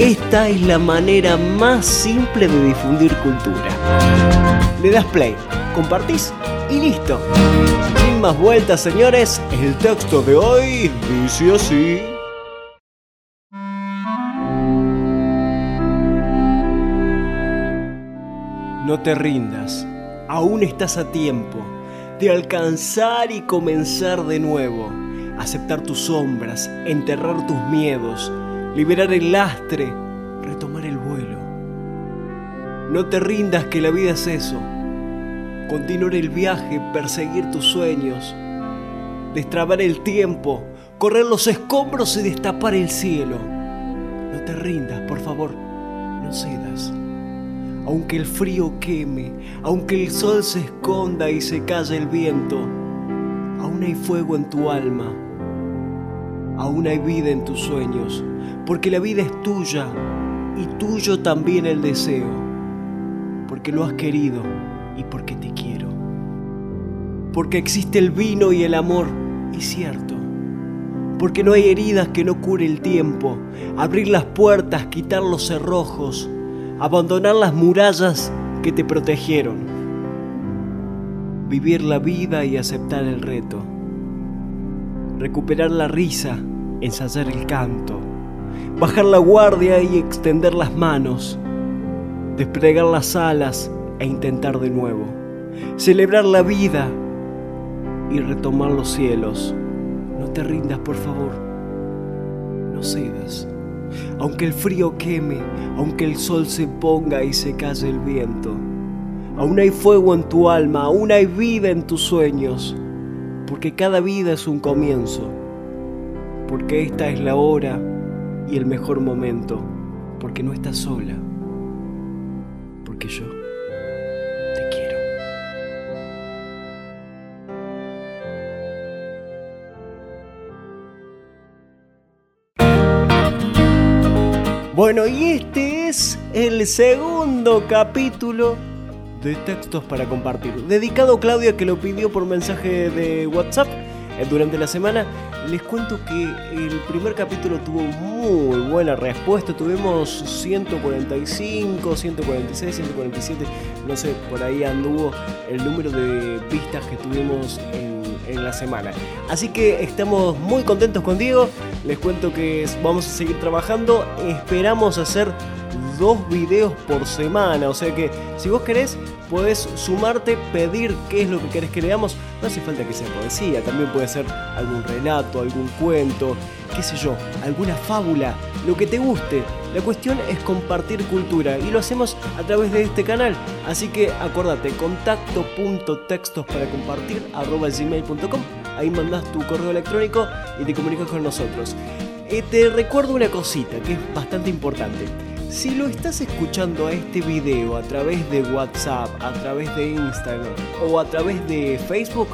Esta es la manera más simple de difundir cultura. Le das play, compartís y listo. Sin más vueltas, señores, el texto de hoy dice así. No te rindas, aún estás a tiempo de alcanzar y comenzar de nuevo, aceptar tus sombras, enterrar tus miedos, liberar el lastre, retomar el vuelo. No te rindas que la vida es eso. Continuar el viaje, perseguir tus sueños, destrabar el tiempo, correr los escombros y destapar el cielo. No te rindas, por favor, no cedas. Aunque el frío queme, aunque el sol se esconda y se calle el viento, aún hay fuego en tu alma, aún hay vida en tus sueños porque la vida es tuya y tuyo también el deseo, porque lo has querido y porque te quiero. Porque existe el vino y el amor, y cierto. Porque no hay heridas que no cure el tiempo, abrir las puertas, quitar los cerrojos, abandonar las murallas que te protegieron. Vivir la vida y aceptar el reto. Recuperar la risa, ensayar el canto bajar la guardia y extender las manos, desplegar las alas e intentar de nuevo, celebrar la vida y retomar los cielos. No te rindas, por favor, no cedas. Aunque el frío queme, aunque el sol se ponga y se calle el viento, aún hay fuego en tu alma, aún hay vida en tus sueños, porque cada vida es un comienzo, porque esta es la hora y el mejor momento, porque no estás sola, porque yo te quiero. Bueno, y este es el segundo capítulo de textos para compartir, dedicado a Claudia que lo pidió por mensaje de WhatsApp eh, durante la semana. Les cuento que el primer capítulo tuvo muy buena respuesta. Tuvimos 145, 146, 147, no sé, por ahí anduvo el número de vistas que tuvimos en, en la semana. Así que estamos muy contentos con Diego. Les cuento que vamos a seguir trabajando. Esperamos hacer dos videos por semana. O sea que si vos querés, podés sumarte, pedir qué es lo que querés que leamos. No hace falta que sea poesía, también puede ser algún relato, algún cuento, qué sé yo, alguna fábula, lo que te guste. La cuestión es compartir cultura y lo hacemos a través de este canal. Así que acordate, contacto.textos para compartir gmail.com. Ahí mandás tu correo electrónico y te comunicas con nosotros. Eh, te recuerdo una cosita que es bastante importante. Si lo estás escuchando a este video a través de WhatsApp, a través de Instagram o a través de Facebook,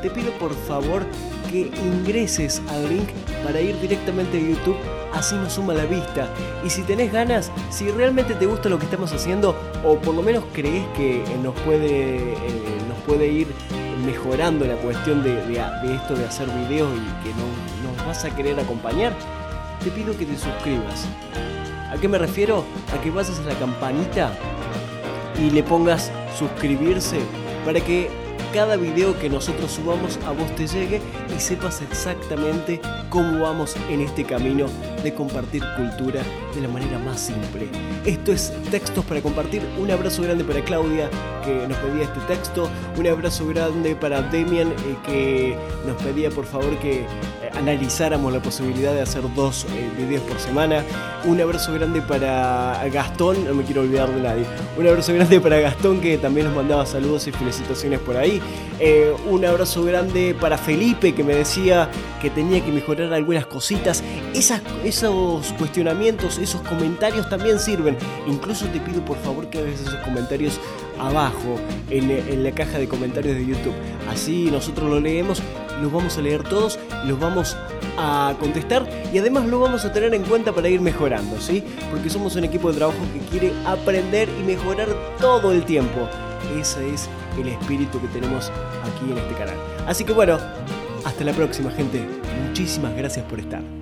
te pido por favor que ingreses al link para ir directamente a YouTube, así nos suma la vista. Y si tenés ganas, si realmente te gusta lo que estamos haciendo, o por lo menos crees que nos puede, eh, nos puede ir mejorando la cuestión de, esto de hacer videos y que no, nos vas a querer acompañar, te pido que te suscribas. ¿A qué me refiero? A que vayas a la campanita y le pongas suscribirse para que cada video que nosotros subamos a vos te llegue y sepas exactamente cómo vamos en este camino de compartir cultura de la manera más simple. Esto es Textos para Compartir. Un abrazo grande para Claudia que nos pedía este texto. Un abrazo grande para Demian eh, que nos pedía por favor que analizáramos la posibilidad de hacer dos eh, videos por semana. Un abrazo grande para Gastón, no me quiero olvidar de nadie. Un abrazo grande para Gastón que también nos mandaba saludos y felicitaciones por ahí. Eh, un abrazo grande para Felipe que me decía que tenía que mejorar algunas cositas. Esos cuestionamientos, esos comentarios también sirven. Incluso te pido por favor que hagas esos comentarios abajo en, en la caja de comentarios de YouTube. Así nosotros lo leemos los vamos a leer todos, los vamos a contestar y además lo vamos a tener en cuenta para ir mejorando, ¿sí? Porque somos un equipo de trabajo que quiere aprender y mejorar todo el tiempo. Ese es el espíritu que tenemos aquí en este canal. Así que bueno, hasta la próxima gente. Muchísimas gracias por estar.